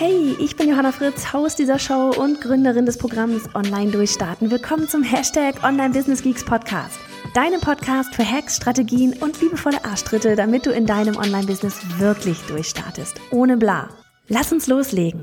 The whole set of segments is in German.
Hey, ich bin Johanna Fritz, Haus dieser Show und Gründerin des Programms Online Durchstarten. Willkommen zum Hashtag Online Business Geeks Podcast. Deinem Podcast für Hacks, Strategien und liebevolle Arschtritte, damit du in deinem Online-Business wirklich durchstartest. Ohne bla. Lass uns loslegen.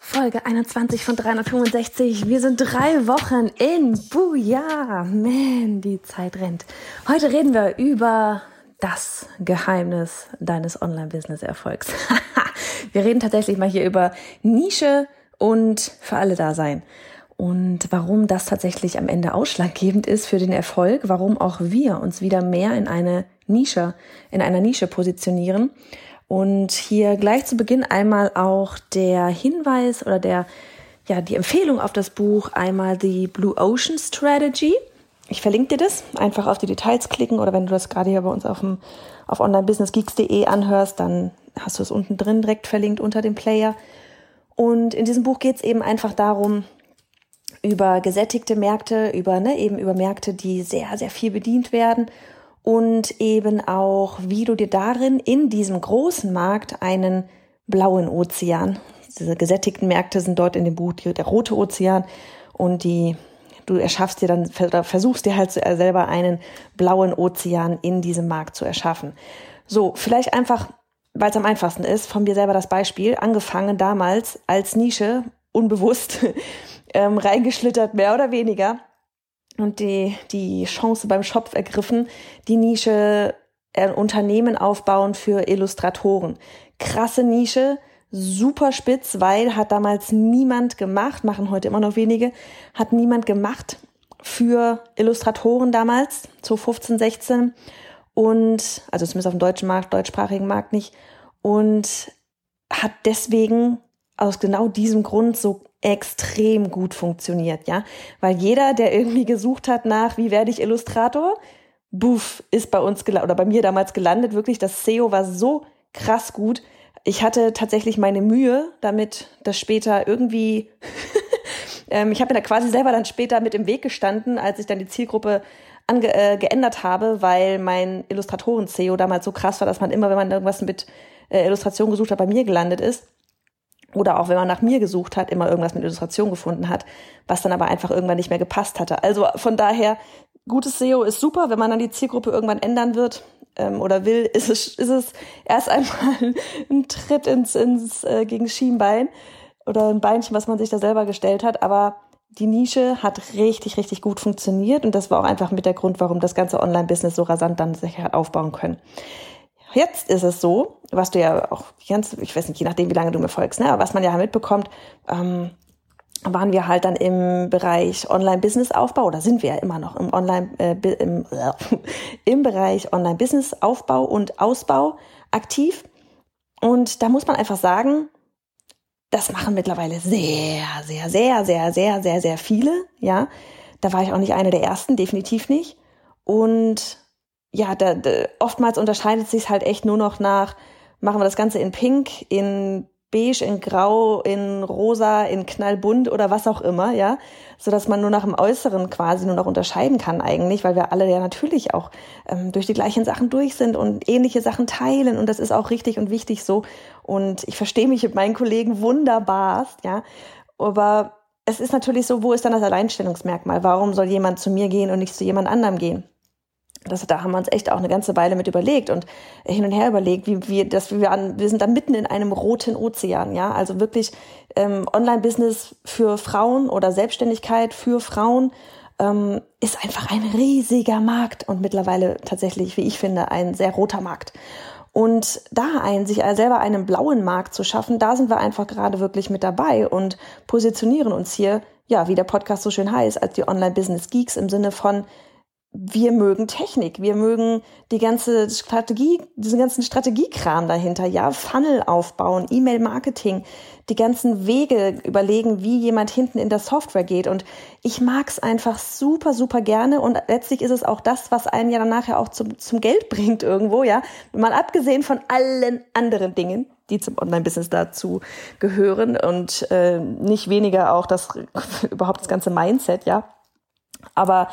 Folge 21 von 365. Wir sind drei Wochen in. Buja. Man, die Zeit rennt. Heute reden wir über das Geheimnis deines Online-Business-Erfolgs. Wir reden tatsächlich mal hier über Nische und für alle da sein. Und warum das tatsächlich am Ende ausschlaggebend ist für den Erfolg, warum auch wir uns wieder mehr in eine Nische, in einer Nische positionieren. Und hier gleich zu Beginn einmal auch der Hinweis oder der, ja, die Empfehlung auf das Buch einmal die Blue Ocean Strategy ich verlinke dir das. Einfach auf die Details klicken oder wenn du das gerade hier bei uns auf, dem, auf onlinebusinessgeeks.de anhörst, dann hast du es unten drin direkt verlinkt unter dem Player. Und in diesem Buch geht es eben einfach darum, über gesättigte Märkte, über ne, eben über Märkte, die sehr, sehr viel bedient werden und eben auch, wie du dir darin in diesem großen Markt einen blauen Ozean, diese gesättigten Märkte sind dort in dem Buch der rote Ozean und die du erschaffst dir dann, versuchst dir halt selber einen blauen Ozean in diesem Markt zu erschaffen. So, vielleicht einfach, weil es am einfachsten ist, von mir selber das Beispiel, angefangen damals als Nische, unbewusst, ähm, reingeschlittert, mehr oder weniger, und die, die Chance beim Schopf ergriffen, die Nische äh, Unternehmen aufbauen für Illustratoren. Krasse Nische, super spitz, weil hat damals niemand gemacht, machen heute immer noch wenige, hat niemand gemacht für Illustratoren damals, zu 15, 16 und, also zumindest auf dem deutschen Markt, deutschsprachigen Markt nicht. Und hat deswegen aus genau diesem Grund so extrem gut funktioniert, ja, weil jeder, der irgendwie gesucht hat nach, wie werde ich Illustrator, buff, ist bei uns oder bei mir damals gelandet, wirklich, das SEO war so krass gut, ich hatte tatsächlich meine Mühe, damit das später irgendwie, ähm, ich habe mir da quasi selber dann später mit im Weg gestanden, als ich dann die Zielgruppe ange äh, geändert habe, weil mein Illustratoren-SEO damals so krass war, dass man immer, wenn man irgendwas mit äh, Illustration gesucht hat, bei mir gelandet ist. Oder auch wenn man nach mir gesucht hat, immer irgendwas mit Illustration gefunden hat, was dann aber einfach irgendwann nicht mehr gepasst hatte. Also von daher, gutes SEO ist super, wenn man dann die Zielgruppe irgendwann ändern wird oder will, ist es, ist es erst einmal ein Tritt ins, ins äh, gegen Schienbein oder ein Beinchen, was man sich da selber gestellt hat. Aber die Nische hat richtig, richtig gut funktioniert und das war auch einfach mit der Grund, warum das ganze Online-Business so rasant dann sich hat aufbauen können. Jetzt ist es so, was du ja auch ganz, ich weiß nicht, je nachdem, wie lange du mir folgst, ne, aber was man ja mitbekommt, ähm, waren wir halt dann im Bereich Online-Business-Aufbau oder sind wir ja immer noch im Online äh, im, äh, im Bereich Online-Business-Aufbau und Ausbau aktiv. Und da muss man einfach sagen, das machen mittlerweile sehr, sehr, sehr, sehr, sehr, sehr, sehr viele. Ja, da war ich auch nicht eine der ersten, definitiv nicht. Und ja, da, da, oftmals unterscheidet sich halt echt nur noch nach, machen wir das Ganze in Pink, in beige, in grau, in rosa, in knallbunt oder was auch immer, ja, so dass man nur nach dem Äußeren quasi nur noch unterscheiden kann eigentlich, weil wir alle ja natürlich auch ähm, durch die gleichen Sachen durch sind und ähnliche Sachen teilen und das ist auch richtig und wichtig so und ich verstehe mich mit meinen Kollegen wunderbarst, ja, aber es ist natürlich so, wo ist dann das Alleinstellungsmerkmal? Warum soll jemand zu mir gehen und nicht zu jemand anderem gehen? Das, da haben wir uns echt auch eine ganze Weile mit überlegt und hin und her überlegt, wie wir, dass wir an, wir sind da mitten in einem roten Ozean, ja, also wirklich ähm, Online-Business für Frauen oder Selbstständigkeit für Frauen ähm, ist einfach ein riesiger Markt und mittlerweile tatsächlich, wie ich finde, ein sehr roter Markt. Und da ein, sich selber einen blauen Markt zu schaffen, da sind wir einfach gerade wirklich mit dabei und positionieren uns hier, ja, wie der Podcast so schön heißt, als die Online-Business Geeks im Sinne von wir mögen Technik, wir mögen die ganze Strategie, diesen ganzen Strategiekram dahinter, ja, Funnel aufbauen, E-Mail-Marketing, die ganzen Wege überlegen, wie jemand hinten in der Software geht. Und ich mag's einfach super, super gerne. Und letztlich ist es auch das, was einen ja dann nachher auch zum, zum Geld bringt irgendwo, ja. Mal abgesehen von allen anderen Dingen, die zum Online-Business dazu gehören und äh, nicht weniger auch das überhaupt das ganze Mindset, ja. Aber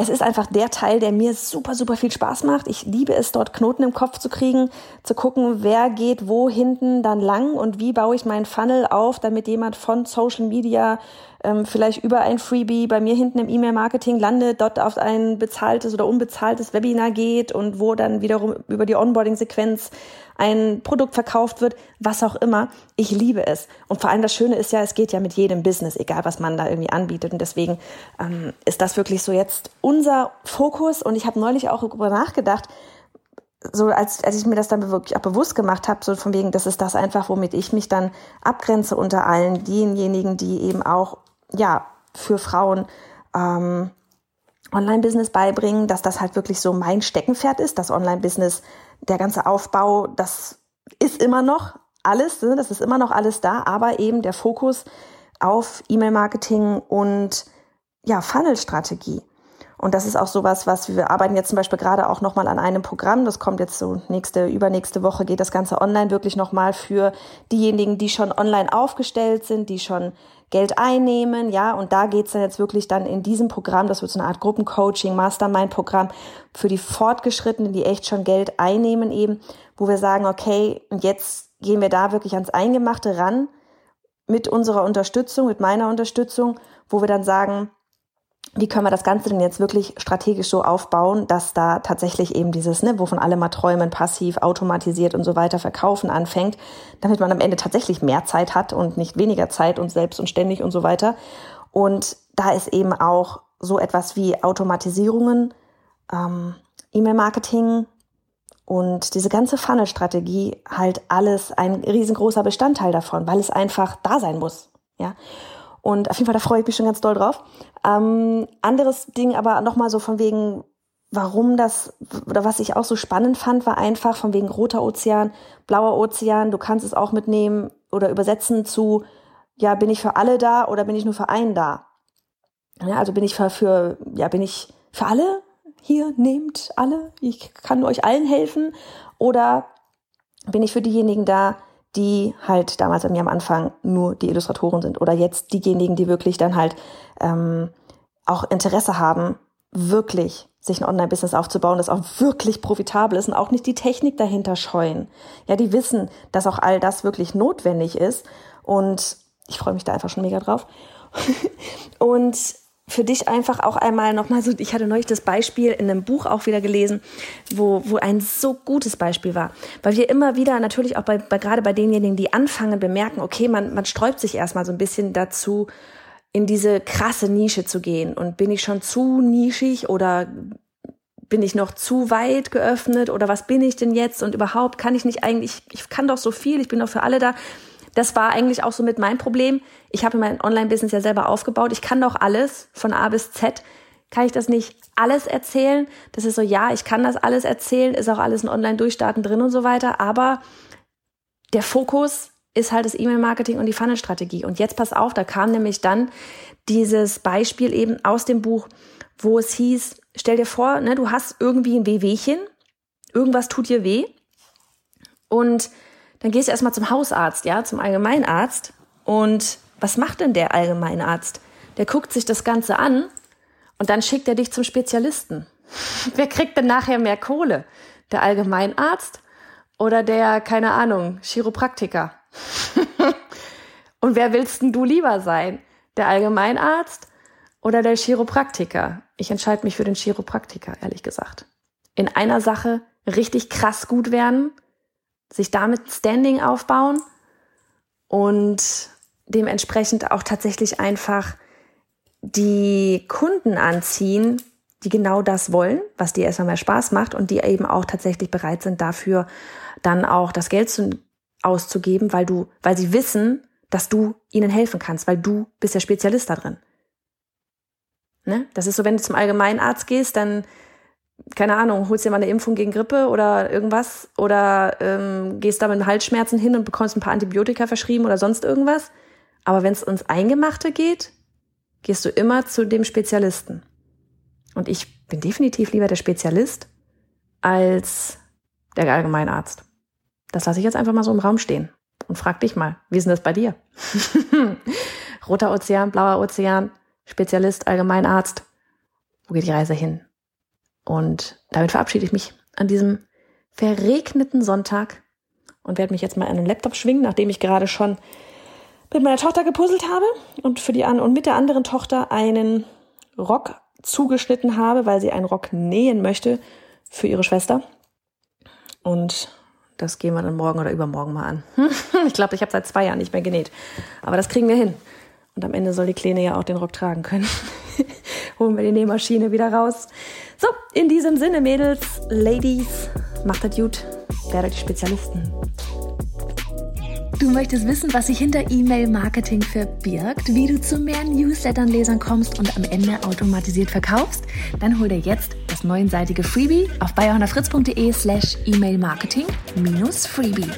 es ist einfach der Teil, der mir super, super viel Spaß macht. Ich liebe es, dort Knoten im Kopf zu kriegen, zu gucken, wer geht wo hinten dann lang und wie baue ich meinen Funnel auf, damit jemand von Social Media ähm, vielleicht über ein Freebie bei mir hinten im E-Mail-Marketing landet, dort auf ein bezahltes oder unbezahltes Webinar geht und wo dann wiederum über die Onboarding-Sequenz ein Produkt verkauft wird, was auch immer. Ich liebe es. Und vor allem das Schöne ist ja, es geht ja mit jedem Business, egal was man da irgendwie anbietet. Und deswegen ähm, ist das wirklich so jetzt unser Fokus. Und ich habe neulich auch darüber nachgedacht, so als, als ich mir das dann wirklich auch bewusst gemacht habe, so von wegen, das ist das einfach, womit ich mich dann abgrenze unter allen denjenigen, die eben auch, ja, für Frauen ähm, Online-Business beibringen, dass das halt wirklich so mein Steckenpferd ist, das Online-Business, der ganze Aufbau, das ist immer noch alles, ne, das ist immer noch alles da, aber eben der Fokus auf E-Mail-Marketing und ja, Funnel-Strategie. Und das ist auch sowas, was wir arbeiten jetzt zum Beispiel gerade auch nochmal an einem Programm. Das kommt jetzt so nächste, übernächste Woche geht das Ganze online wirklich nochmal für diejenigen, die schon online aufgestellt sind, die schon Geld einnehmen, ja, und da geht's dann jetzt wirklich dann in diesem Programm, das wird so eine Art Gruppencoaching, Mastermind-Programm für die Fortgeschrittenen, die echt schon Geld einnehmen eben, wo wir sagen, okay, und jetzt gehen wir da wirklich ans Eingemachte ran mit unserer Unterstützung, mit meiner Unterstützung, wo wir dann sagen, wie können wir das Ganze denn jetzt wirklich strategisch so aufbauen, dass da tatsächlich eben dieses, ne, wovon alle mal träumen, passiv, automatisiert und so weiter verkaufen anfängt, damit man am Ende tatsächlich mehr Zeit hat und nicht weniger Zeit und selbst und ständig und so weiter. Und da ist eben auch so etwas wie Automatisierungen, ähm, E-Mail-Marketing und diese ganze Funnel-Strategie halt alles ein riesengroßer Bestandteil davon, weil es einfach da sein muss. Ja. Und auf jeden Fall, da freue ich mich schon ganz doll drauf. Ähm, anderes Ding aber nochmal so von wegen, warum das, oder was ich auch so spannend fand, war einfach von wegen roter Ozean, blauer Ozean, du kannst es auch mitnehmen oder übersetzen zu, ja, bin ich für alle da oder bin ich nur für einen da? Ja, also bin ich für, für, ja, bin ich für alle hier, nehmt alle, ich kann euch allen helfen oder bin ich für diejenigen da, die halt damals bei mir am Anfang nur die Illustratoren sind oder jetzt diejenigen, die wirklich dann halt ähm, auch Interesse haben, wirklich sich ein Online-Business aufzubauen, das auch wirklich profitabel ist und auch nicht die Technik dahinter scheuen. Ja, die wissen, dass auch all das wirklich notwendig ist und ich freue mich da einfach schon mega drauf. und für dich einfach auch einmal nochmal so, ich hatte neulich das Beispiel in einem Buch auch wieder gelesen, wo, wo ein so gutes Beispiel war. Weil wir immer wieder natürlich auch bei, bei gerade bei denjenigen, die anfangen, bemerken, okay, man, man sträubt sich erstmal so ein bisschen dazu, in diese krasse Nische zu gehen. Und bin ich schon zu nischig oder bin ich noch zu weit geöffnet oder was bin ich denn jetzt und überhaupt kann ich nicht eigentlich, ich kann doch so viel, ich bin doch für alle da das war eigentlich auch so mit meinem Problem. Ich habe mein Online-Business ja selber aufgebaut. Ich kann doch alles von A bis Z. Kann ich das nicht alles erzählen? Das ist so, ja, ich kann das alles erzählen, ist auch alles in Online-Durchstarten drin und so weiter. Aber der Fokus ist halt das E-Mail-Marketing und die Funnel-Strategie. Und jetzt pass auf, da kam nämlich dann dieses Beispiel eben aus dem Buch, wo es hieß, stell dir vor, ne, du hast irgendwie ein Wehwehchen, irgendwas tut dir weh und dann gehst du erstmal zum Hausarzt, ja, zum Allgemeinarzt. Und was macht denn der Allgemeinarzt? Der guckt sich das Ganze an und dann schickt er dich zum Spezialisten. Wer kriegt denn nachher mehr Kohle? Der Allgemeinarzt oder der, keine Ahnung, Chiropraktiker? und wer willst denn du lieber sein? Der Allgemeinarzt oder der Chiropraktiker? Ich entscheide mich für den Chiropraktiker, ehrlich gesagt. In einer Sache richtig krass gut werden sich damit Standing aufbauen und dementsprechend auch tatsächlich einfach die Kunden anziehen, die genau das wollen, was dir erstmal mehr Spaß macht und die eben auch tatsächlich bereit sind, dafür dann auch das Geld zu, auszugeben, weil du, weil sie wissen, dass du ihnen helfen kannst, weil du bist der Spezialist da drin. Ne? Das ist so, wenn du zum Allgemeinarzt gehst, dann, keine Ahnung, holst dir mal eine Impfung gegen Grippe oder irgendwas oder ähm, gehst da mit Halsschmerzen hin und bekommst ein paar Antibiotika verschrieben oder sonst irgendwas. Aber wenn es ins Eingemachte geht, gehst du immer zu dem Spezialisten. Und ich bin definitiv lieber der Spezialist als der Allgemeinarzt. Das lasse ich jetzt einfach mal so im Raum stehen und frag dich mal, wie ist denn das bei dir? Roter Ozean, blauer Ozean, Spezialist, Allgemeinarzt. Wo geht die Reise hin? Und damit verabschiede ich mich an diesem verregneten Sonntag und werde mich jetzt mal an den Laptop schwingen, nachdem ich gerade schon mit meiner Tochter gepuzzelt habe und für die an und mit der anderen Tochter einen Rock zugeschnitten habe, weil sie einen Rock nähen möchte für ihre Schwester. Und das gehen wir dann morgen oder übermorgen mal an. ich glaube, ich habe seit zwei Jahren nicht mehr genäht. Aber das kriegen wir hin. Und am Ende soll die Kleine ja auch den Rock tragen können. Holen wir die Nähmaschine wieder raus. So, in diesem Sinne, Mädels, Ladies, macht das gut. Werdet die Spezialisten. Du möchtest wissen, was sich hinter E-Mail-Marketing verbirgt, wie du zu mehr Newslettern-Lesern kommst und am Ende automatisiert verkaufst? Dann hol dir jetzt das neunseitige Freebie auf bayerhonnerfritz.de slash E-Mail-Marketing minus Freebie.